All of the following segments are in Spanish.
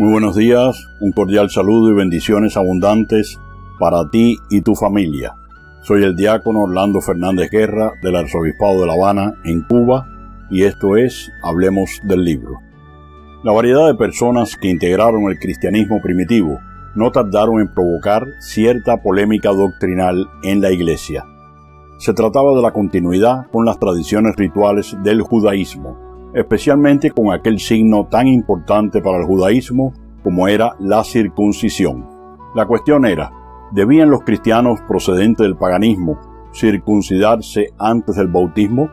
Muy buenos días, un cordial saludo y bendiciones abundantes para ti y tu familia. Soy el diácono Orlando Fernández Guerra del Arzobispado de La Habana, en Cuba, y esto es Hablemos del libro. La variedad de personas que integraron el cristianismo primitivo no tardaron en provocar cierta polémica doctrinal en la Iglesia. Se trataba de la continuidad con las tradiciones rituales del judaísmo, especialmente con aquel signo tan importante para el judaísmo como era la circuncisión. La cuestión era, ¿debían los cristianos procedentes del paganismo circuncidarse antes del bautismo?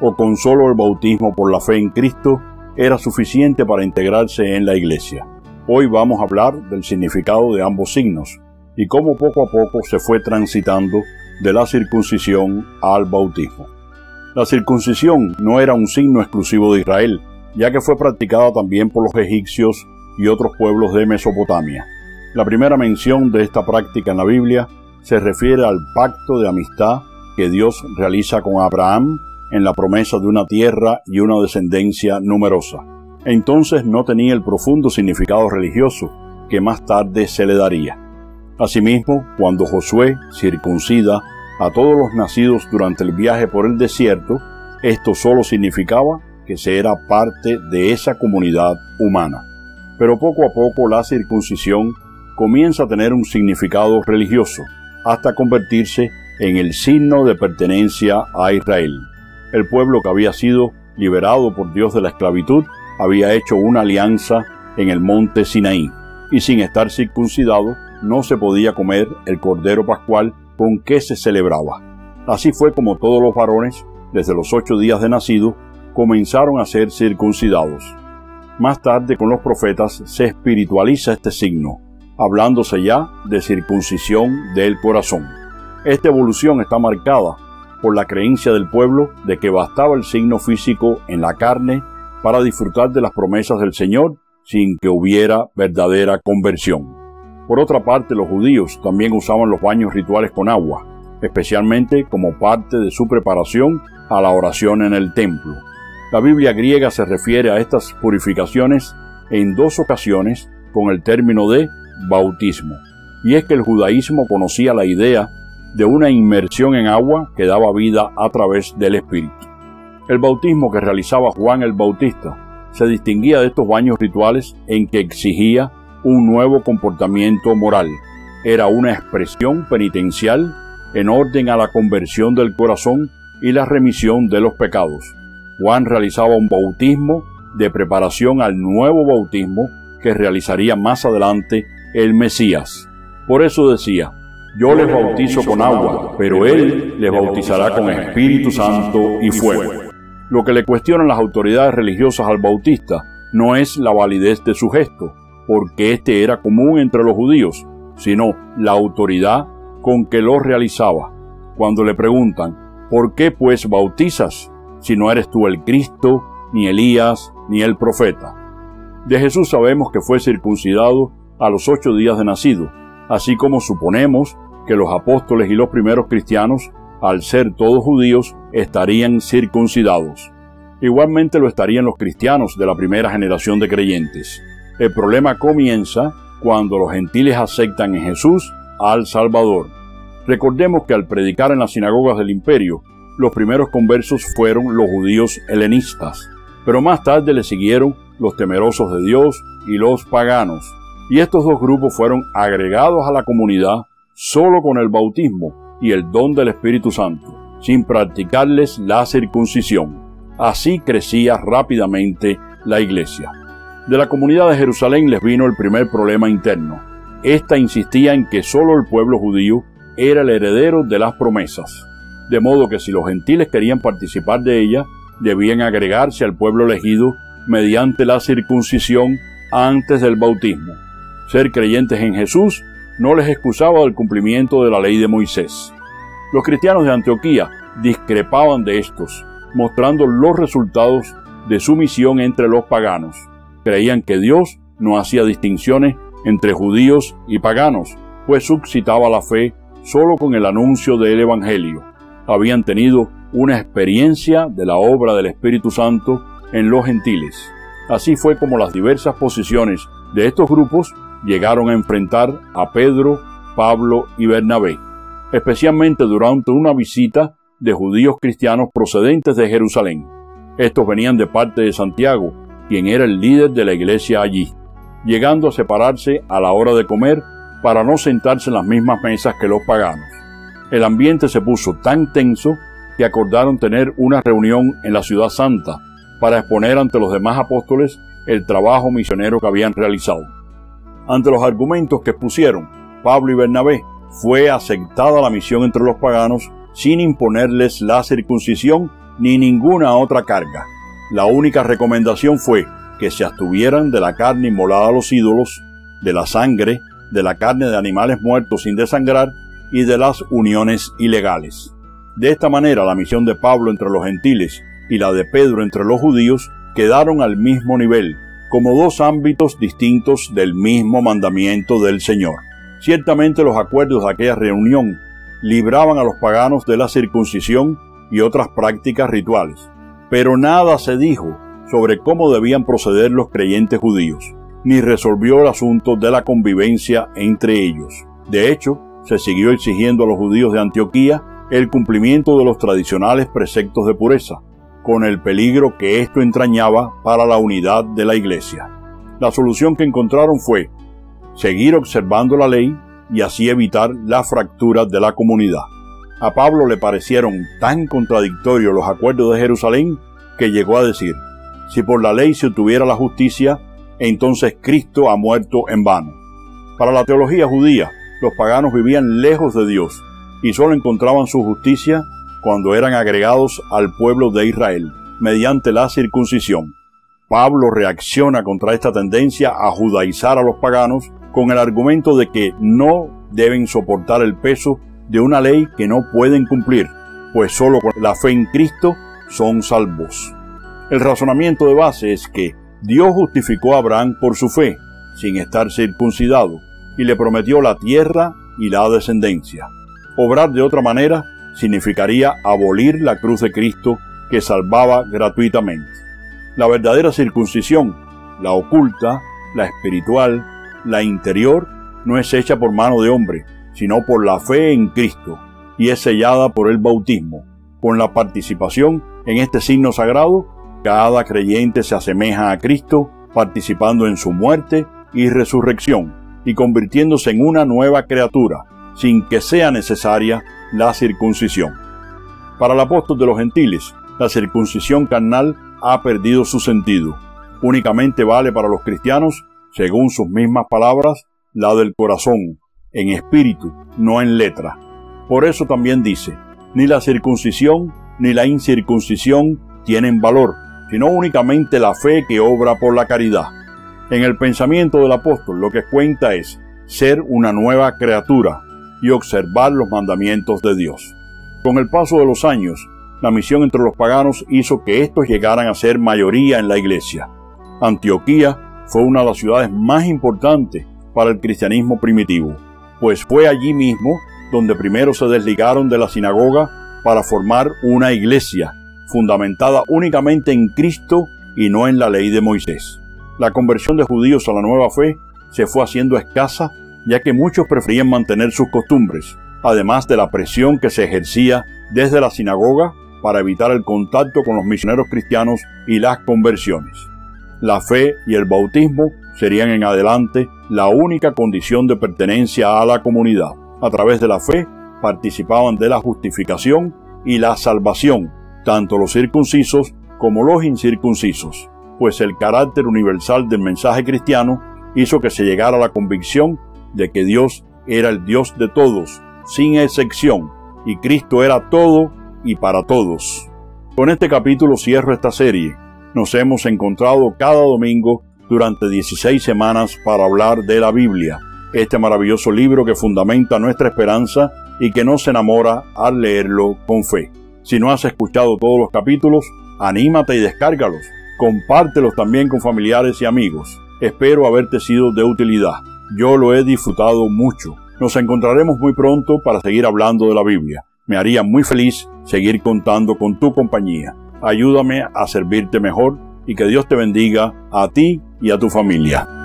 ¿O con solo el bautismo por la fe en Cristo era suficiente para integrarse en la iglesia? Hoy vamos a hablar del significado de ambos signos y cómo poco a poco se fue transitando de la circuncisión al bautismo. La circuncisión no era un signo exclusivo de Israel, ya que fue practicada también por los egipcios y otros pueblos de Mesopotamia. La primera mención de esta práctica en la Biblia se refiere al pacto de amistad que Dios realiza con Abraham en la promesa de una tierra y una descendencia numerosa. Entonces no tenía el profundo significado religioso que más tarde se le daría. Asimismo, cuando Josué circuncida a todos los nacidos durante el viaje por el desierto, esto solo significaba que se era parte de esa comunidad humana. Pero poco a poco la circuncisión comienza a tener un significado religioso, hasta convertirse en el signo de pertenencia a Israel. El pueblo que había sido liberado por Dios de la esclavitud había hecho una alianza en el monte Sinaí, y sin estar circuncidado no se podía comer el cordero pascual con que se celebraba. Así fue como todos los varones, desde los ocho días de nacido, comenzaron a ser circuncidados. Más tarde con los profetas se espiritualiza este signo, hablándose ya de circuncisión del corazón. Esta evolución está marcada por la creencia del pueblo de que bastaba el signo físico en la carne para disfrutar de las promesas del Señor sin que hubiera verdadera conversión. Por otra parte, los judíos también usaban los baños rituales con agua, especialmente como parte de su preparación a la oración en el templo. La Biblia griega se refiere a estas purificaciones en dos ocasiones con el término de bautismo, y es que el judaísmo conocía la idea de una inmersión en agua que daba vida a través del Espíritu. El bautismo que realizaba Juan el Bautista se distinguía de estos baños rituales en que exigía un nuevo comportamiento moral. Era una expresión penitencial en orden a la conversión del corazón y la remisión de los pecados. Juan realizaba un bautismo de preparación al nuevo bautismo que realizaría más adelante el Mesías. Por eso decía, yo les bautizo con agua, pero Él les bautizará con Espíritu Santo y fuego. Lo que le cuestionan las autoridades religiosas al bautista no es la validez de su gesto, porque este era común entre los judíos, sino la autoridad con que lo realizaba. Cuando le preguntan, ¿por qué pues bautizas si no eres tú el Cristo, ni Elías, ni el profeta? De Jesús sabemos que fue circuncidado a los ocho días de nacido, así como suponemos que los apóstoles y los primeros cristianos, al ser todos judíos, estarían circuncidados. Igualmente lo estarían los cristianos de la primera generación de creyentes. El problema comienza cuando los gentiles aceptan en Jesús al Salvador. Recordemos que al predicar en las sinagogas del imperio, los primeros conversos fueron los judíos helenistas, pero más tarde le siguieron los temerosos de Dios y los paganos, y estos dos grupos fueron agregados a la comunidad solo con el bautismo y el don del Espíritu Santo, sin practicarles la circuncisión. Así crecía rápidamente la iglesia. De la comunidad de Jerusalén les vino el primer problema interno. Esta insistía en que solo el pueblo judío era el heredero de las promesas, de modo que si los gentiles querían participar de ella, debían agregarse al pueblo elegido mediante la circuncisión antes del bautismo. Ser creyentes en Jesús no les excusaba del cumplimiento de la ley de Moisés. Los cristianos de Antioquía discrepaban de estos, mostrando los resultados de su misión entre los paganos creían que Dios no hacía distinciones entre judíos y paganos, pues suscitaba la fe solo con el anuncio del Evangelio. Habían tenido una experiencia de la obra del Espíritu Santo en los gentiles. Así fue como las diversas posiciones De estos grupos llegaron a enfrentar a Pedro, Pablo y Bernabé, especialmente durante una visita de judíos cristianos procedentes de Jerusalén. Estos venían de parte de Santiago, quien era el líder de la iglesia allí, llegando a separarse a la hora de comer para no sentarse en las mismas mesas que los paganos. El ambiente se puso tan tenso que acordaron tener una reunión en la ciudad santa para exponer ante los demás apóstoles el trabajo misionero que habían realizado. Ante los argumentos que expusieron Pablo y Bernabé, fue aceptada la misión entre los paganos sin imponerles la circuncisión ni ninguna otra carga. La única recomendación fue que se abstuvieran de la carne inmolada a los ídolos, de la sangre, de la carne de animales muertos sin desangrar y de las uniones ilegales. De esta manera la misión de Pablo entre los gentiles y la de Pedro entre los judíos quedaron al mismo nivel, como dos ámbitos distintos del mismo mandamiento del Señor. Ciertamente los acuerdos de aquella reunión libraban a los paganos de la circuncisión y otras prácticas rituales, pero nada se dijo sobre cómo debían proceder los creyentes judíos, ni resolvió el asunto de la convivencia entre ellos. De hecho, se siguió exigiendo a los judíos de Antioquía el cumplimiento de los tradicionales preceptos de pureza, con el peligro que esto entrañaba para la unidad de la Iglesia. La solución que encontraron fue seguir observando la ley y así evitar la fractura de la comunidad. A Pablo le parecieron tan contradictorios los acuerdos de Jerusalén que llegó a decir, si por la ley se obtuviera la justicia, entonces Cristo ha muerto en vano. Para la teología judía, los paganos vivían lejos de Dios y solo encontraban su justicia cuando eran agregados al pueblo de Israel mediante la circuncisión. Pablo reacciona contra esta tendencia a judaizar a los paganos con el argumento de que no deben soportar el peso de una ley que no pueden cumplir, pues solo con la fe en Cristo son salvos. El razonamiento de base es que Dios justificó a Abraham por su fe, sin estar circuncidado, y le prometió la tierra y la descendencia. Obrar de otra manera significaría abolir la cruz de Cristo que salvaba gratuitamente. La verdadera circuncisión, la oculta, la espiritual, la interior, no es hecha por mano de hombre, sino por la fe en Cristo, y es sellada por el bautismo. Con la participación en este signo sagrado, cada creyente se asemeja a Cristo, participando en su muerte y resurrección, y convirtiéndose en una nueva criatura, sin que sea necesaria la circuncisión. Para el apóstol de los gentiles, la circuncisión carnal ha perdido su sentido. Únicamente vale para los cristianos, según sus mismas palabras, la del corazón, en espíritu, no en letra. Por eso también dice, ni la circuncisión ni la incircuncisión tienen valor, sino únicamente la fe que obra por la caridad. En el pensamiento del apóstol lo que cuenta es ser una nueva criatura y observar los mandamientos de Dios. Con el paso de los años, la misión entre los paganos hizo que estos llegaran a ser mayoría en la iglesia. Antioquía fue una de las ciudades más importantes para el cristianismo primitivo, pues fue allí mismo donde primero se desligaron de la sinagoga para formar una iglesia fundamentada únicamente en Cristo y no en la ley de Moisés. La conversión de judíos a la nueva fe se fue haciendo escasa ya que muchos preferían mantener sus costumbres, además de la presión que se ejercía desde la sinagoga para evitar el contacto con los misioneros cristianos y las conversiones. La fe y el bautismo serían en adelante la única condición de pertenencia a la comunidad. A través de la fe participaban de la justificación y la salvación, tanto los circuncisos como los incircuncisos, pues el carácter universal del mensaje cristiano hizo que se llegara a la convicción de que Dios era el Dios de todos, sin excepción, y Cristo era todo y para todos. Con este capítulo cierro esta serie. Nos hemos encontrado cada domingo durante 16 semanas para hablar de la Biblia, este maravilloso libro que fundamenta nuestra esperanza y que nos enamora al leerlo con fe. Si no has escuchado todos los capítulos, anímate y descárgalos. Compártelos también con familiares y amigos. Espero haberte sido de utilidad. Yo lo he disfrutado mucho. Nos encontraremos muy pronto para seguir hablando de la Biblia. Me haría muy feliz seguir contando con tu compañía. Ayúdame a servirte mejor y que Dios te bendiga a ti y a tu familia.